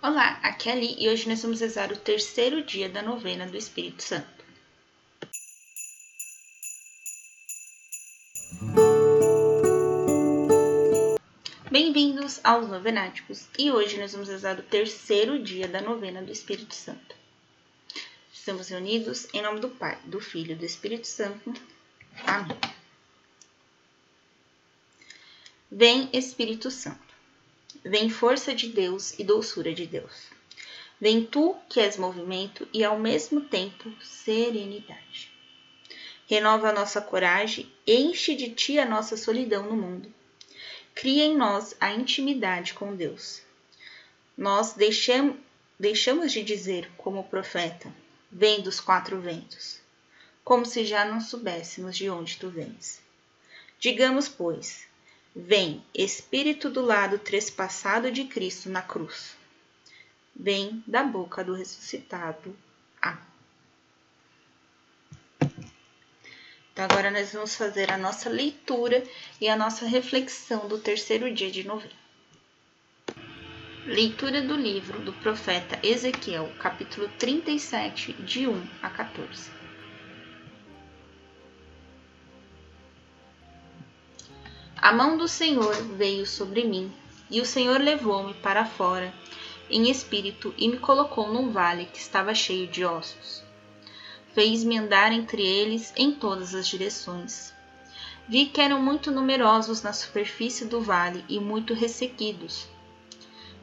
Olá, aqui é Ali e hoje nós vamos rezar o terceiro dia da novena do Espírito Santo. Bem-vindos aos Novenáticos e hoje nós vamos rezar o terceiro dia da novena do Espírito Santo. Estamos reunidos em nome do Pai, do Filho e do Espírito Santo. Amém. Vem Espírito Santo. Vem força de Deus e doçura de Deus. Vem tu que és movimento e ao mesmo tempo serenidade. Renova a nossa coragem, enche de ti a nossa solidão no mundo. Cria em nós a intimidade com Deus. Nós deixamos, deixamos de dizer, como profeta, vem dos quatro ventos, como se já não soubéssemos de onde tu vens. Digamos, pois, Vem, Espírito do lado trespassado de Cristo na cruz. Vem da boca do ressuscitado. Ah. Então, agora nós vamos fazer a nossa leitura e a nossa reflexão do terceiro dia de novembro. Leitura do livro do profeta Ezequiel, capítulo 37, de 1 a 14. A mão do Senhor veio sobre mim, e o Senhor levou-me para fora, em espírito, e me colocou num vale que estava cheio de ossos. Fez-me andar entre eles em todas as direções. Vi que eram muito numerosos na superfície do vale e muito ressequidos.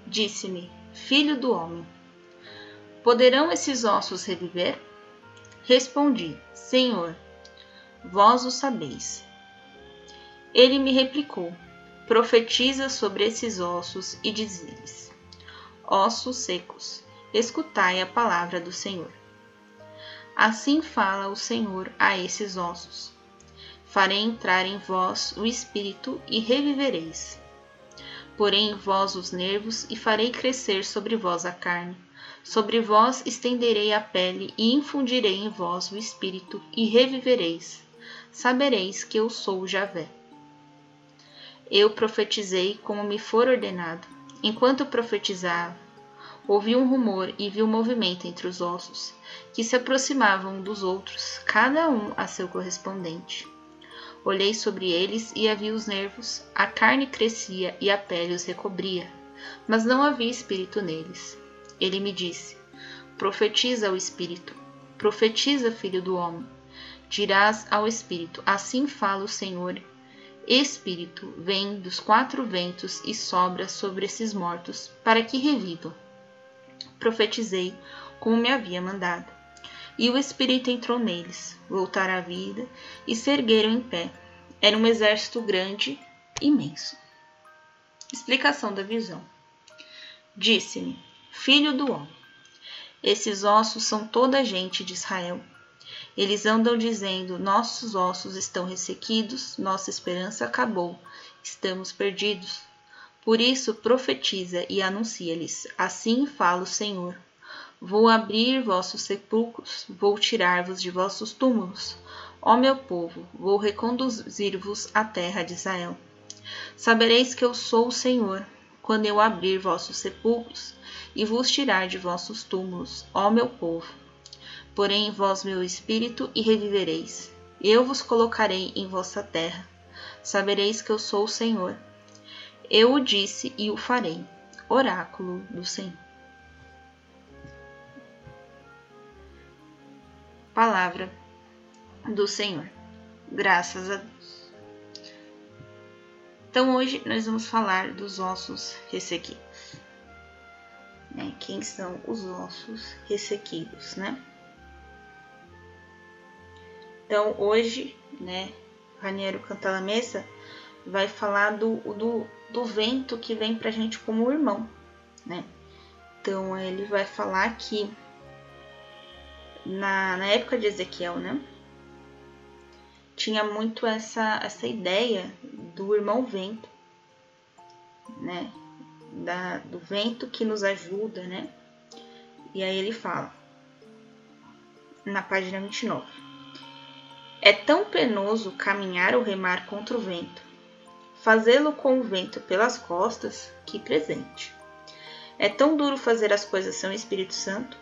Disse-me: Filho do homem, poderão esses ossos reviver? Respondi: Senhor, vós o sabeis. Ele me replicou: Profetiza sobre esses ossos e diz-lhes: Ossos secos, escutai a palavra do Senhor. Assim fala o Senhor a esses ossos: Farei entrar em vós o espírito e revivereis. Porém em vós os nervos e farei crescer sobre vós a carne. Sobre vós estenderei a pele e infundirei em vós o espírito e revivereis. Sabereis que eu sou Javé. Eu profetizei como me for ordenado. Enquanto profetizava, ouvi um rumor e vi um movimento entre os ossos, que se aproximavam um dos outros, cada um a seu correspondente. Olhei sobre eles e havia os nervos, a carne crescia e a pele os recobria, mas não havia espírito neles. Ele me disse: Profetiza ao espírito, profetiza, filho do homem. Dirás ao espírito: Assim fala o Senhor Espírito vem dos quatro ventos e sobra sobre esses mortos, para que revivam. Profetizei como me havia mandado. E o Espírito entrou neles, voltaram à vida e se ergueram em pé. Era um exército grande, imenso. Explicação da visão. Disse-me, filho do homem, esses ossos são toda a gente de Israel eles andam dizendo: Nossos ossos estão ressequidos, nossa esperança acabou, estamos perdidos. Por isso, profetiza e anuncia-lhes: Assim fala o Senhor. Vou abrir vossos sepulcros, vou tirar-vos de vossos túmulos. Ó meu povo, vou reconduzir-vos à terra de Israel. Sabereis que eu sou o Senhor, quando eu abrir vossos sepulcros e vos tirar de vossos túmulos, ó meu povo porém em vós meu espírito e revivereis. Eu vos colocarei em vossa terra. Sabereis que eu sou o Senhor. Eu o disse e o farei. Oráculo do Senhor. Palavra do Senhor. Graças a Deus. Então hoje nós vamos falar dos ossos ressequidos. Né? Quem são os ossos ressequidos, né? Então, hoje, né, Raniero Cantalamessa vai falar do, do, do vento que vem pra gente como irmão, né? Então, ele vai falar que na, na época de Ezequiel, né, tinha muito essa, essa ideia do irmão vento, né? Da, do vento que nos ajuda, né? E aí ele fala, na página 29. É tão penoso caminhar ou remar contra o vento, fazê-lo com o vento pelas costas, que presente. É tão duro fazer as coisas sem o Espírito Santo?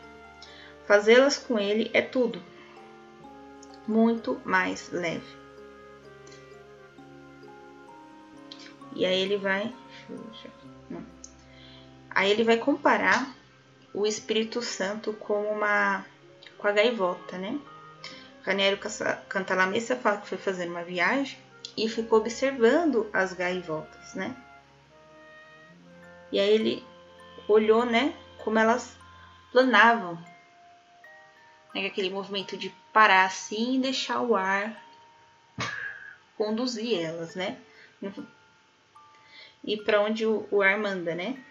Fazê-las com ele é tudo muito mais leve. E aí ele vai. Aí ele vai comparar o Espírito Santo com uma. com a gaivota, né? Raniero Cantalamessa fala que foi fazer uma viagem e ficou observando as gaivotas, né? E aí ele olhou, né, como elas planavam. Né, aquele movimento de parar assim e deixar o ar conduzir elas, né? E para onde o ar manda, né?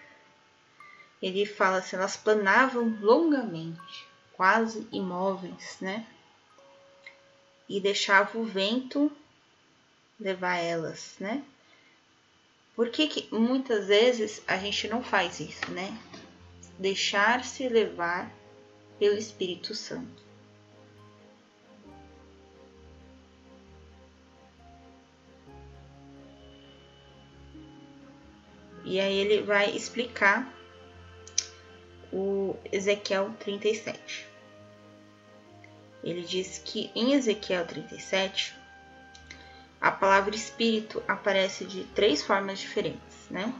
Ele fala assim, elas planavam longamente, quase imóveis, né? E deixava o vento levar elas, né? Por que, que muitas vezes a gente não faz isso, né? Deixar-se levar pelo Espírito Santo. E aí ele vai explicar o Ezequiel 37. Ele diz que em Ezequiel 37 a palavra espírito aparece de três formas diferentes, né?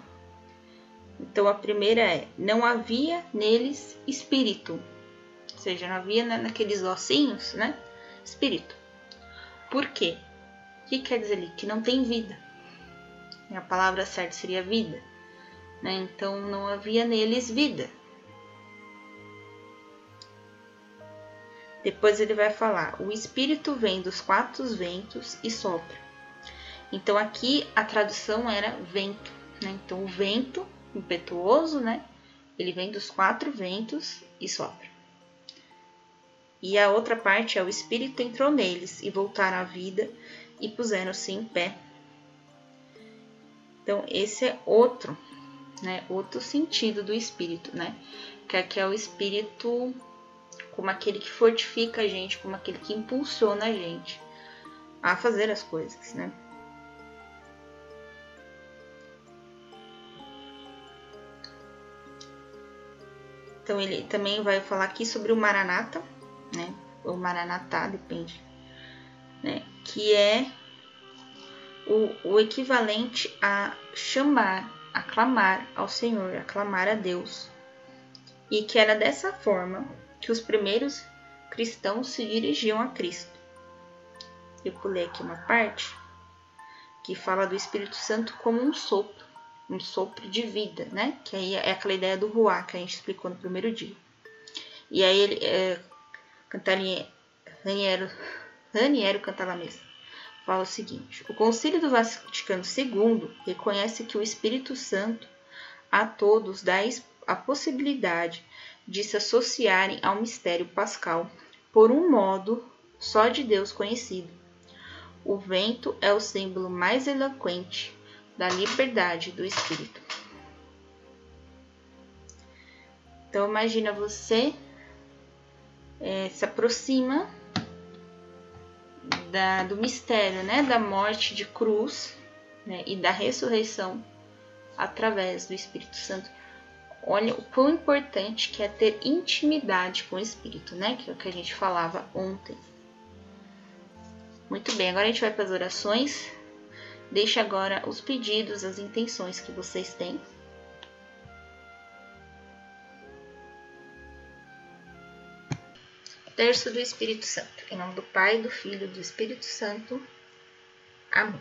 Então a primeira é: não havia neles espírito, ou seja, não havia naqueles ossinhos, né? Espírito. Por quê? O que quer dizer ali? Que não tem vida. A palavra certa seria vida. Né? Então não havia neles vida. Depois ele vai falar: o espírito vem dos quatro ventos e sopra. Então aqui a tradução era vento, né? Então o vento impetuoso, né? Ele vem dos quatro ventos e sopra. E a outra parte é o espírito entrou neles e voltaram à vida e puseram-se em pé. Então esse é outro, né? Outro sentido do espírito, né? Que aqui é o espírito como aquele que fortifica a gente, como aquele que impulsiona a gente a fazer as coisas, né? Então ele também vai falar aqui sobre o Maranata, né? Ou Maranatá, depende, né? Que é o, o equivalente a chamar, aclamar ao Senhor, aclamar a Deus. E que era dessa forma que os primeiros cristãos se dirigiam a Cristo. Eu pulei aqui uma parte que fala do Espírito Santo como um sopro um sopro de vida, né? Que aí é aquela ideia do ruá que a gente explicou no primeiro dia. E aí ele é, Raniero, Raniero Cantalamessa fala o seguinte: o Concílio do Vaticano II reconhece que o Espírito Santo a todos dá a possibilidade de se associarem ao mistério pascal por um modo só de Deus conhecido. O vento é o símbolo mais eloquente da liberdade do espírito. Então imagina você é, se aproxima da, do mistério, né, da morte de cruz né, e da ressurreição através do Espírito Santo. Olha o quão importante que é ter intimidade com o Espírito, né? Que é o que a gente falava ontem. Muito bem, agora a gente vai para as orações. Deixe agora os pedidos, as intenções que vocês têm. Terço do Espírito Santo. Em nome do Pai, do Filho e do Espírito Santo. Amém.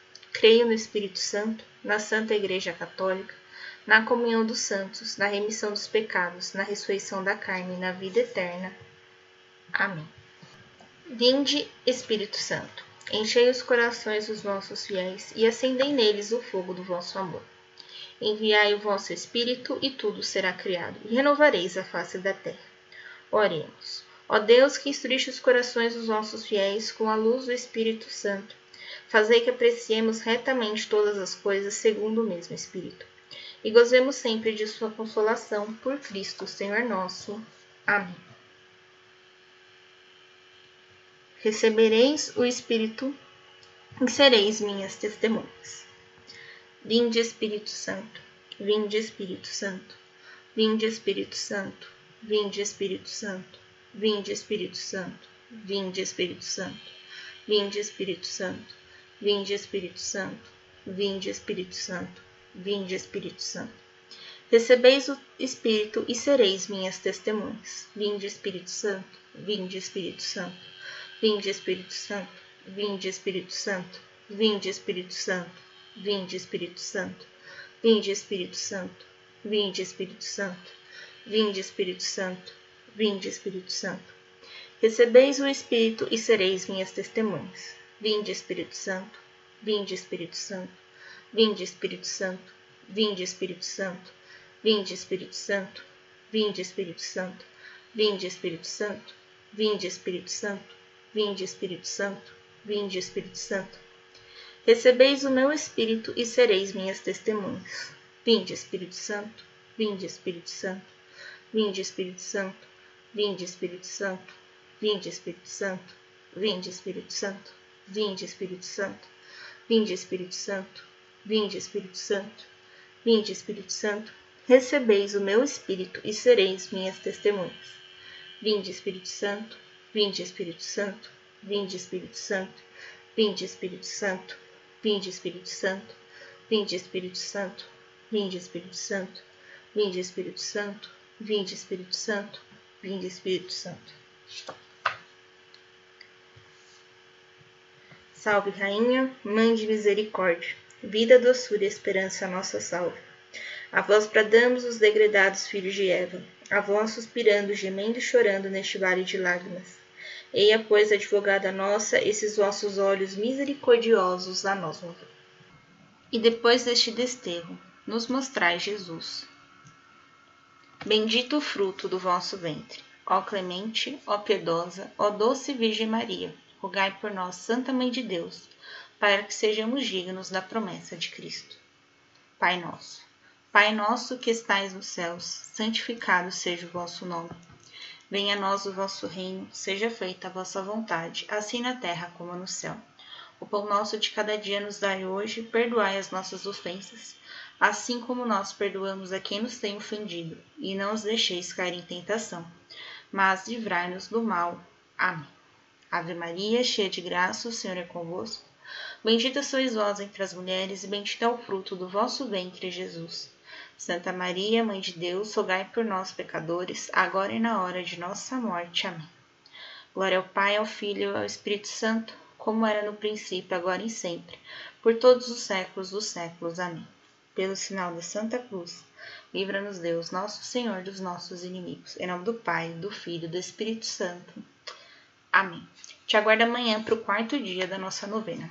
Creio no Espírito Santo, na Santa Igreja Católica, na comunhão dos santos, na remissão dos pecados, na ressurreição da carne e na vida eterna. Amém. Vinde, Espírito Santo Enchei os corações dos nossos fiéis e acendei neles o fogo do vosso amor. Enviai o vosso Espírito, e tudo será criado, e renovareis a face da terra. Oremos. Ó Deus, que instruiste os corações dos nossos fiéis com a luz do Espírito Santo, fazei que apreciemos retamente todas as coisas segundo o mesmo Espírito, e gozemos sempre de Sua consolação por Cristo, Senhor nosso. Amém. Recebereis o Espírito e sereis minhas testemunhas. Vinde Espírito Santo, vinde Espírito Santo, vinde Espírito Santo, vinde Espírito Santo, vinde Espírito Santo, vinde Espírito Santo, vinde Espírito Santo, vinde Espírito Santo, vinde Espírito Santo, vinde Espírito Santo. Recebeis o Espírito e sereis minhas testemunhas. Vinde Espírito Santo, vinde Espírito Santo, vinde Espírito Santo, vinde Espírito Santo, vinde Espírito Santo Vinde Espírito Santo, vinde Espírito Santo, vinde Espírito Santo, vinde Espírito Santo, vinde Espírito Santo. Recebeis o Espírito e sereis minhas testemunhas. Vinde Espírito Santo, vinde Espírito Santo, vinde Espírito Santo, vinde Espírito Santo, vinde Espírito Santo, vinde Espírito Santo, vinde Espírito Santo, vinde Espírito Santo, vinde Espírito Santo, vinde Espírito Santo. Recebeis o meu Espírito e sereis minhas testemunhas. Vinde, Espírito Santo, vinde, Espírito Santo, vinde, Espírito Santo, vinde, Espírito Santo, vinde, Espírito Santo, vinde, Espírito Santo, vinde, Espírito Santo, vinde, Espírito Santo, vinde, Espírito Santo, vinde, Espírito Santo, recebeis o meu Espírito e sereis minhas testemunhas. Vinde, Espírito Santo, vinde, Espírito Santo, vinde, Espírito Santo, vinde, Espírito Santo, Vinde Espírito Santo, vinde Espírito Santo, vinde Espírito Santo, vinde Espírito Santo, vinde Espírito Santo, vinde Espírito Santo. Salve, Rainha, Mãe de Misericórdia, vida, doçura e esperança, nossa salve. A vós bradamos os degredados filhos de Eva, a vós suspirando, gemendo e chorando neste vale de lágrimas. Eia, pois, advogada nossa, esses vossos olhos misericordiosos a nós volvem. E depois deste desterro, nos mostrai Jesus. Bendito o fruto do vosso ventre. Ó clemente, ó piedosa, ó doce Virgem Maria, rogai por nós, Santa Mãe de Deus, para que sejamos dignos da promessa de Cristo. Pai nosso, Pai nosso que estais nos céus, santificado seja o vosso nome. Venha a nós o vosso reino, seja feita a vossa vontade, assim na terra como no céu. O pão nosso de cada dia nos dai hoje, perdoai as nossas ofensas, assim como nós perdoamos a quem nos tem ofendido, e não os deixeis cair em tentação, mas livrai-nos do mal. Amém. Ave Maria, cheia de graça, o Senhor é convosco. Bendita sois vós entre as mulheres, e bendito é o fruto do vosso ventre, Jesus. Santa Maria, Mãe de Deus, rogai por nós, pecadores, agora e na hora de nossa morte. Amém. Glória ao Pai, ao Filho e ao Espírito Santo, como era no princípio, agora e sempre, por todos os séculos dos séculos. Amém. Pelo sinal da Santa Cruz, livra-nos Deus, nosso Senhor, dos nossos inimigos. Em nome do Pai, do Filho e do Espírito Santo. Amém. Te aguardo amanhã para o quarto dia da nossa novena.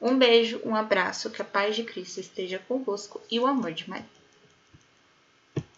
Um beijo, um abraço, que a paz de Cristo esteja convosco e o amor de Maria.